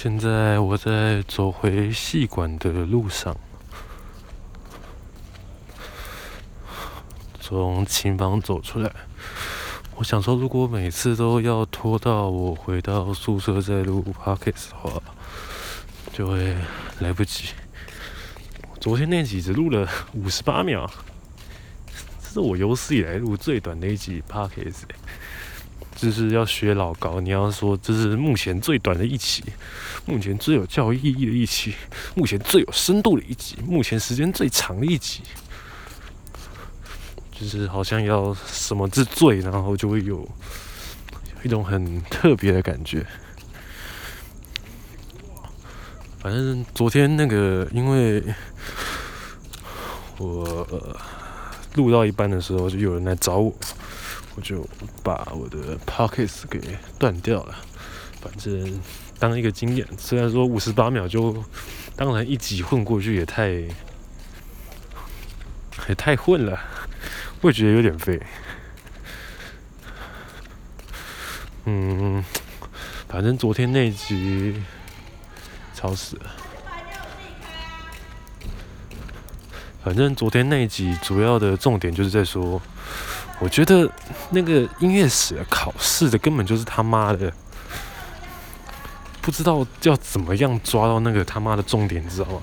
现在我在走回戏馆的路上，从琴房走出来。我想说，如果每次都要拖到我回到宿舍再录 podcast 的话，就会来不及。昨天那集只录了五十八秒，这是我有史以来录最短的一集 podcast。就是要学老高，你要说这是目前最短的一期，目前最有教育意义的一期，目前最有深度的一集，目前时间最长的一集，就是好像要什么之最，然后就会有一种很特别的感觉。反正昨天那个，因为我录到一半的时候，就有人来找我。我就把我的 p o c k e t 给断掉了，反正当一个经验。虽然说五十八秒就当然一集混过去也太也太混了，我也觉得有点废。嗯，反正昨天那集吵死了。反正昨天那集主要的重点就是在说。我觉得那个音乐史考试的根本就是他妈的，不知道要怎么样抓到那个他妈的重点，你知道吗？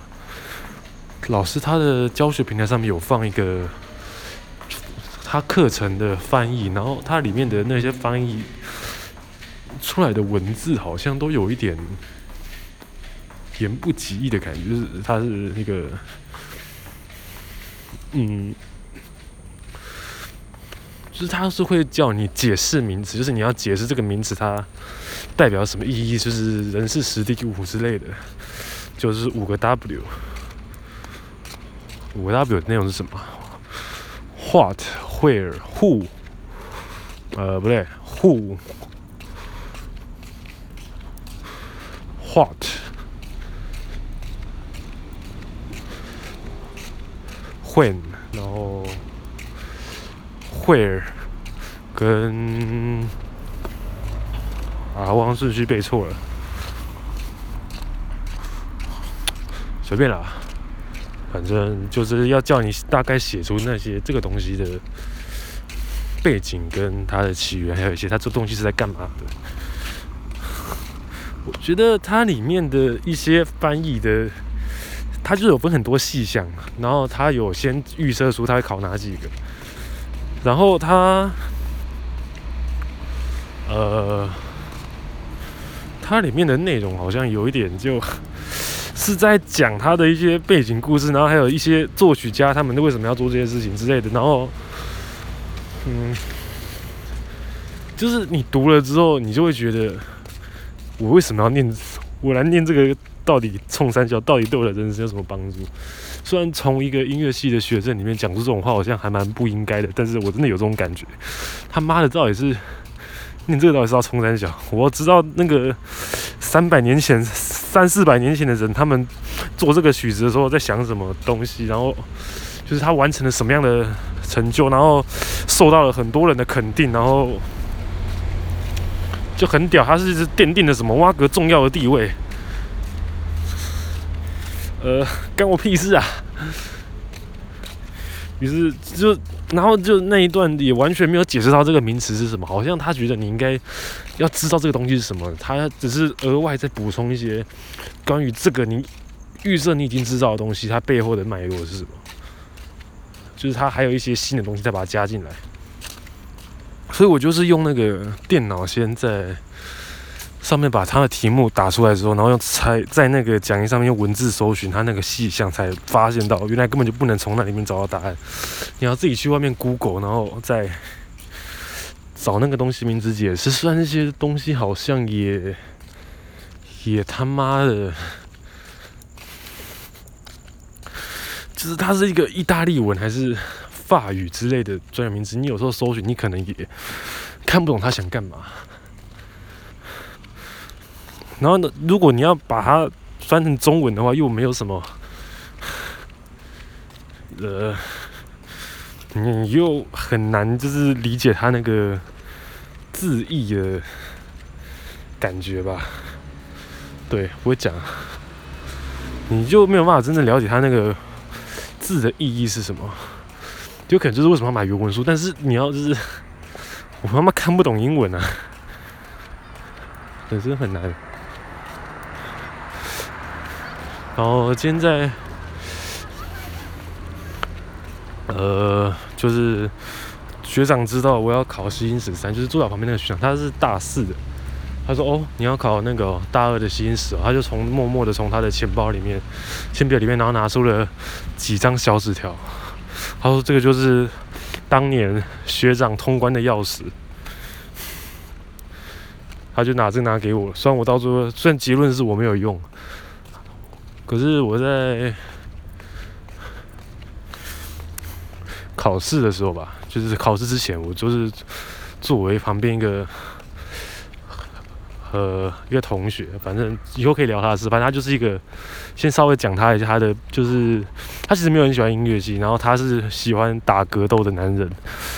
老师他的教学平台上面有放一个他课程的翻译，然后它里面的那些翻译出来的文字好像都有一点言不及义的感觉，就是他是那个，嗯。就是他是会叫你解释名词，就是你要解释这个名词它代表什么意义，就是人事时地物之类的，就是五个 W，五个 W 的内容是什么？What, where, who，呃，不对，who，what，when，然后。惠尔跟啊，我好像顺序背错了，随便啦，反正就是要叫你大概写出那些这个东西的背景跟它的起源，还有一些它这东西是在干嘛的。我觉得它里面的一些翻译的，它就有分很多细项，然后它有先预设出它会考哪几个。然后它，呃，它里面的内容好像有一点就是在讲它的一些背景故事，然后还有一些作曲家他们为什么要做这些事情之类的。然后，嗯，就是你读了之后，你就会觉得，我为什么要念？我来念这个到底冲三角，到底对我的人生有什么帮助？虽然从一个音乐系的学生里面讲出这种话，好像还蛮不应该的，但是我真的有这种感觉。他妈的，到底是你这个到底是要冲三小？我知道那个三百年前、三四百年前的人，他们做这个曲子的时候在想什么东西，然后就是他完成了什么样的成就，然后受到了很多人的肯定，然后就很屌。他是是奠定了什么挖格重要的地位。呃，干我屁事啊！于是就，然后就那一段也完全没有解释到这个名词是什么，好像他觉得你应该要知道这个东西是什么，他只是额外再补充一些关于这个你预设你已经知道的东西，它背后的脉络是什么，就是他还有一些新的东西再把它加进来。所以我就是用那个电脑先在。上面把他的题目打出来之后，然后用猜在那个讲义上面用文字搜寻他那个细项，才发现到原来根本就不能从那里面找到答案。你要自己去外面 Google，然后再找那个东西名字解释。虽然那些东西好像也也他妈的，就是它是一个意大利文还是法语之类的专有名词，你有时候搜寻，你可能也看不懂他想干嘛。然后呢，如果你要把它翻成中文的话，又没有什么，呃，你又很难就是理解它那个字义的感觉吧？对，不会讲，你就没有办法真正了解他那个字的意义是什么。就可能就是为什么要买原文书，但是你要就是 我他妈看不懂英文啊，本身很难。然后今天在呃，就是学长知道我要考西英史三，就是坐在旁边那个学长，他是大四的。他说：“哦，你要考那个大二的西英史哦。”他就从默默的从他的钱包里面、铅笔里面，然后拿出了几张小纸条。他说：“这个就是当年学长通关的钥匙。”他就拿这个拿给我。虽然我到最后，虽然结论是我没有用，可是我在考试的时候吧，就是考试之前，我就是作为旁边一个。呃，一个同学，反正以后可以聊他的事。反正他就是一个，先稍微讲他一下他的，就是他其实没有很喜欢音乐系，然后他是喜欢打格斗的男人，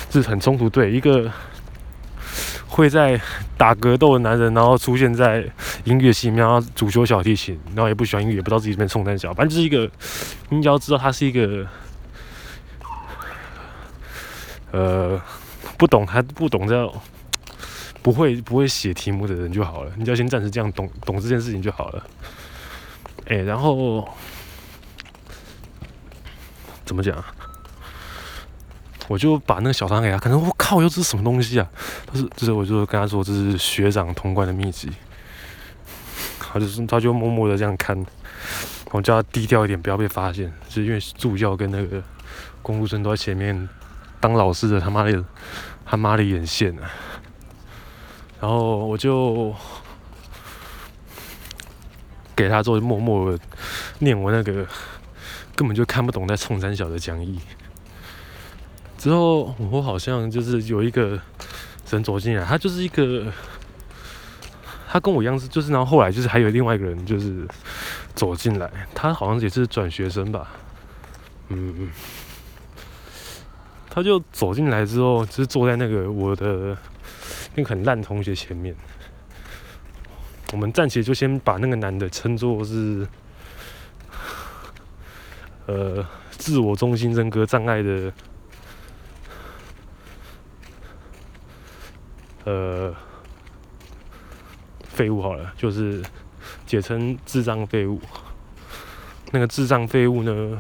就是很冲突。对，一个会在打格斗的男人，然后出现在音乐系里面，然后主修小提琴，然后也不喜欢音乐，也不知道自己这边冲三小，反正就是一个，你只要知道他是一个，呃，不懂他不懂这。不会不会写题目的人就好了，你只要先暂时这样懂懂这件事情就好了。哎，然后怎么讲？我就把那个小张给他，可能我靠，又这是什么东西啊？他是，就是我就跟他说这是学长通关的秘籍。就是他就默默的这样看，我叫他低调一点，不要被发现。是因为助教跟那个工读生都在前面当老师的，他妈的他妈的眼线啊！然后我就给他做默默的念我那个根本就看不懂在冲三小的讲义。之后我好像就是有一个人走进来，他就是一个，他跟我一样是就是，然后后来就是还有另外一个人就是走进来，他好像也是转学生吧，嗯，他就走进来之后就是坐在那个我的。那个很烂同学前面，我们暂且就先把那个男的称作是，呃，自我中心人格障碍的，呃，废物好了，就是简称智障废物。那个智障废物呢，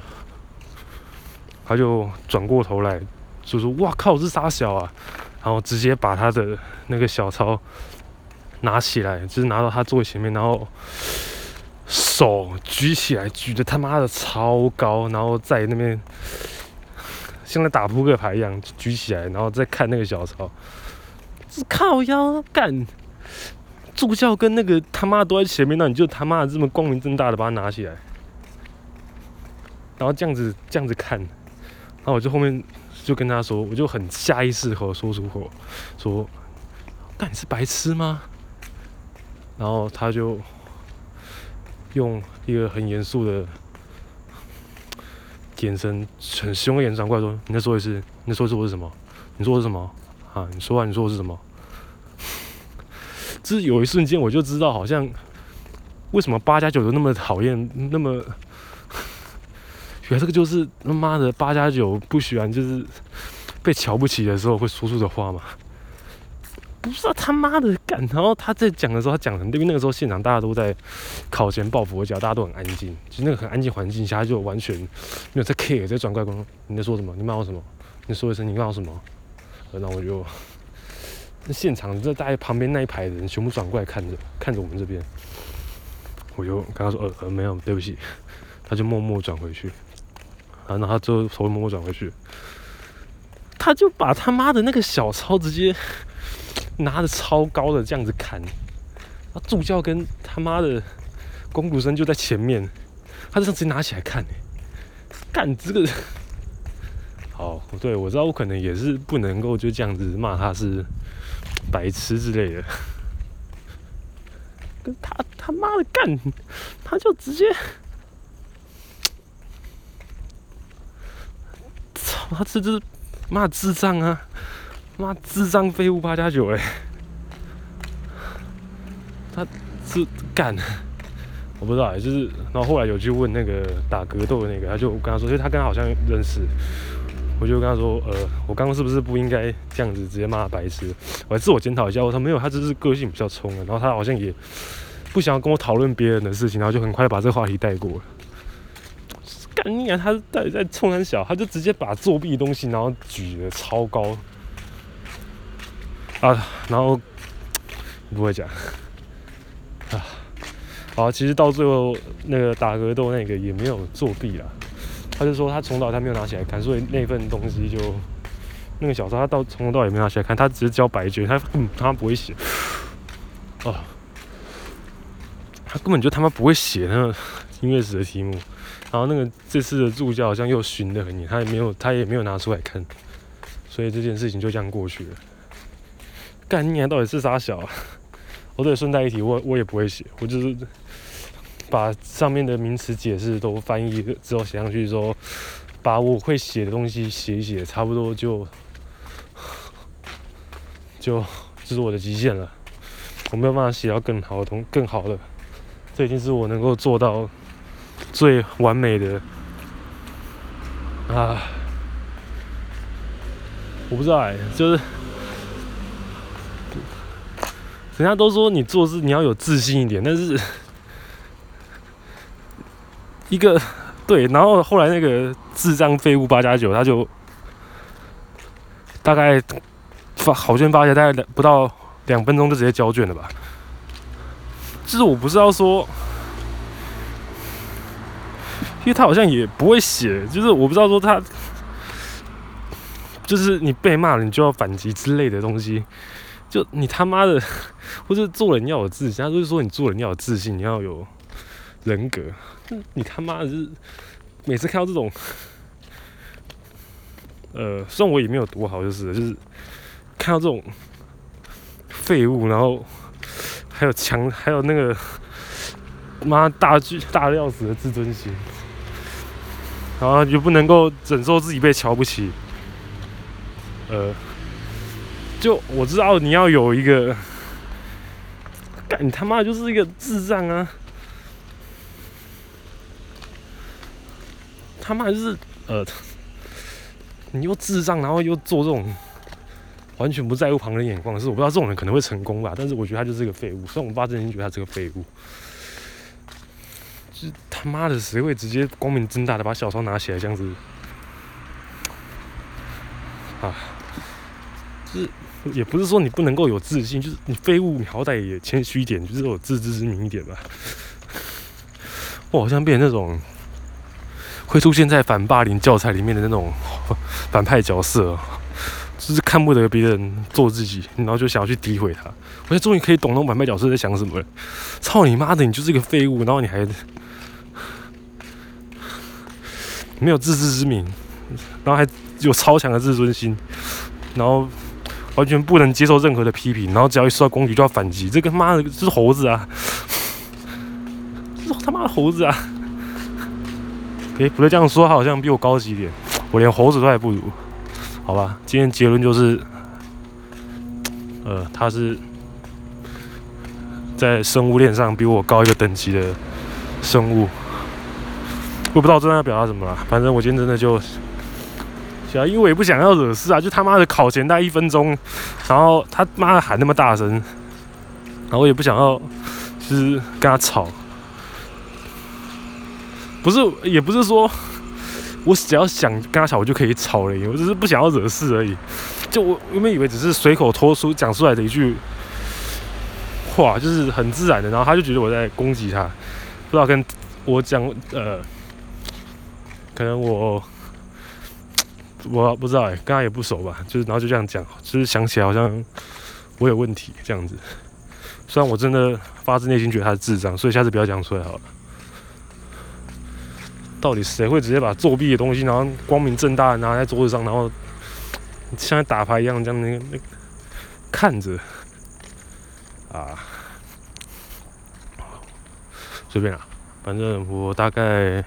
他就转过头来就说：“哇靠，是杀小啊！”然后直接把他的那个小抄拿起来，就是拿到他座位前面，然后手举起来，举的他妈的超高，然后在那边像在打扑克牌一样举起来，然后再看那个小抄，是靠腰干。助教跟那个他妈都在前面，那你就他妈的这么光明正大的把它拿起来，然后这样子这样子看，然后我就后面。就跟他说，我就很下意识和说出口，说：“干，你是白痴吗？”然后他就用一个很严肃的眼神，很凶的眼神过来说：“你再说一次，你再说一次我是什么？你说我是什么？啊，你说啊，你说我是什么？”就是有一瞬间，我就知道，好像为什么八加九都那么讨厌，那么。原来这个就是他妈的八加九不喜欢，就是被瞧不起的时候会说出的话嘛？不是啊，他妈的干！然后他在讲的时候，他讲的，因为那个时候现场大家都在考前抱佛脚，大家都很安静。其实那个很安静环境下，就完全没有在 care，在转过来你在说什么？你骂我什么？你说一声，你骂我什么？然后我就那现场这大概旁边那一排人全部转过来看着，看着我们这边。我就跟他说呃呃没有，对不起。他就默默转回去。然后他就头默默转回去，他就把他妈的那个小抄直接拿着超高的这样子看，他助教跟他妈的工读生就在前面，他就这样直接拿起来看，干这个，好，对，我知道我可能也是不能够就这样子骂他是白痴之类的，跟他他妈的干，他就直接。操他这这妈智障啊！妈智障废物八加九哎！他这干，我不知道，就是然后后来有去问那个打格斗的那个，他就跟他说，因为他跟他好像认识。我就跟他说，呃，我刚刚是不是不应该这样子直接骂白痴？我还自我检讨一下，我说没有，他只是个性比较冲的，然后他好像也不想要跟我讨论别人的事情，然后就很快把这个话题带过了。干你啊！他到底在冲三小？他就直接把作弊的东西，然后举得超高啊，然后不会讲啊。好，其实到最后那个打格斗那个也没有作弊啦。他就说他从早他没有拿起来看，所以那份东西就那个小说他到从头到尾没拿起来看，他只是交白卷，他嗯他不会写哦，他根本就他妈不会写那个音乐史的题目，然后那个这次的助教好像又巡得很严，他也没有他也没有拿出来看，所以这件事情就这样过去了。干你娘到底是啥小啊？我对顺带一提，我我也不会写，我就是。把上面的名词解释都翻译之后写上去，说把我会写的东西写一写，差不多就就这是我的极限了。我没有办法写到更好的东更好的，这已经是我能够做到最完美的啊！我不知道哎、就是人家都说你做事你要有自信一点，但是。一个 对，然后后来那个智障废物八加九，他就大概发好卷发下，大概两不到两分钟就直接交卷了吧。就是我不知道说，因为他好像也不会写，就是我不知道说他，就是你被骂了，你就要反击之类的东西。就你他妈的，或者做人要有自信，他就是说你做人要有自信，你要有人格。你他妈的是每次看到这种，呃，虽然我也没有读好，就是就是看到这种废物，然后还有强，还有那个妈大巨大的要死的自尊心，然后就不能够忍受自己被瞧不起，呃，就我知道你要有一个，干你他妈就是一个智障啊！他妈就是呃，你又智障，然后又做这种完全不在乎旁人眼光的事，我不知道这种人可能会成功吧？但是我觉得他就是个废物。虽然我爸真心觉得他是个废物，就是他妈的谁会直接光明正大的把小抄拿起来这样子啊？就是也不是说你不能够有自信，就是你废物，你好歹也谦虚一点，就是有自知之明一点吧。我好像变成那种。会出现在反霸凌教材里面的那种 反派角色，就是看不得别人做自己，然后就想要去诋毁他。我现在终于可以懂那种反派角色在想什么了。操你妈的，你就是一个废物，然后你还 没有自知之明，然后还有超强的自尊心，然后完全不能接受任何的批评，然后只要一受到攻击就要反击。这个妈的，这是猴子啊！这是他妈的猴子啊！诶、不对，这样说他好像比我高级一点，我连猴子都还不如，好吧？今天结论就是，呃，他是在生物链上比我高一个等级的生物，我不知道真的要表达什么了。反正我今天真的就，小因为我也不想要惹事啊，就他妈的考前待一分钟，然后他妈的喊那么大声，然后我也不想要，就是跟他吵。不是，也不是说，我只要想跟他吵，我就可以吵了。我只是不想要惹事而已。就我原本以为只是随口脱出讲出来的一句话，就是很自然的，然后他就觉得我在攻击他。不知道跟我讲，呃，可能我我不知道哎，跟他也不熟吧。就是然后就这样讲，就是想起来好像我有问题这样子。虽然我真的发自内心觉得他是智障，所以下次不要讲出来好了。到底谁会直接把作弊的东西，然后光明正大的拿在桌子上，然后像打牌一样这样那个那看着啊？随便啦，反正我大概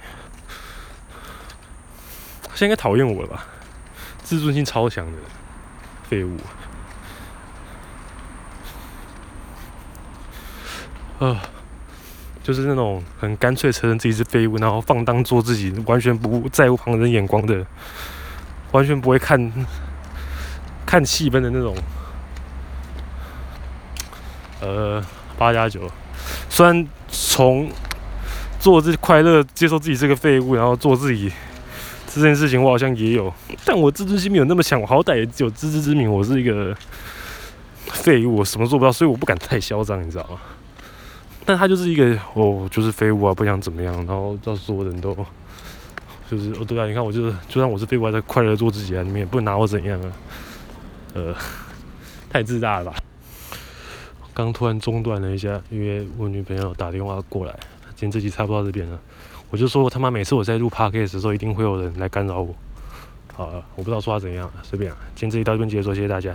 现在应该讨厌我了吧？自尊心超强的废物啊！就是那种很干脆承认自己是废物，然后放荡做自己，完全不在乎旁人眼光的，完全不会看看气氛的那种。呃，八加九，虽然从做自快乐，接受自己是个废物，然后做自己这件事情，我好像也有，但我自尊心没有那么强，我好歹也有自知之明，我是一个废物，我什么做不到，所以我不敢太嚣张，你知道吗？但他就是一个，哦，就是废物啊，不想怎么样，然后让所有人都就是，哦，对啊，你看我就是，就算我是废物，还在快乐做自己啊，你们也不能拿我怎样啊，呃，太自大了吧。刚突然中断了一下，因为我女朋友打电话过来。今天这集差不多到这边了，我就说他妈每次我在录 podcast 的时候，一定会有人来干扰我。好了，我不知道说他怎样，随便啊。今天这集到这边结束，谢谢大家。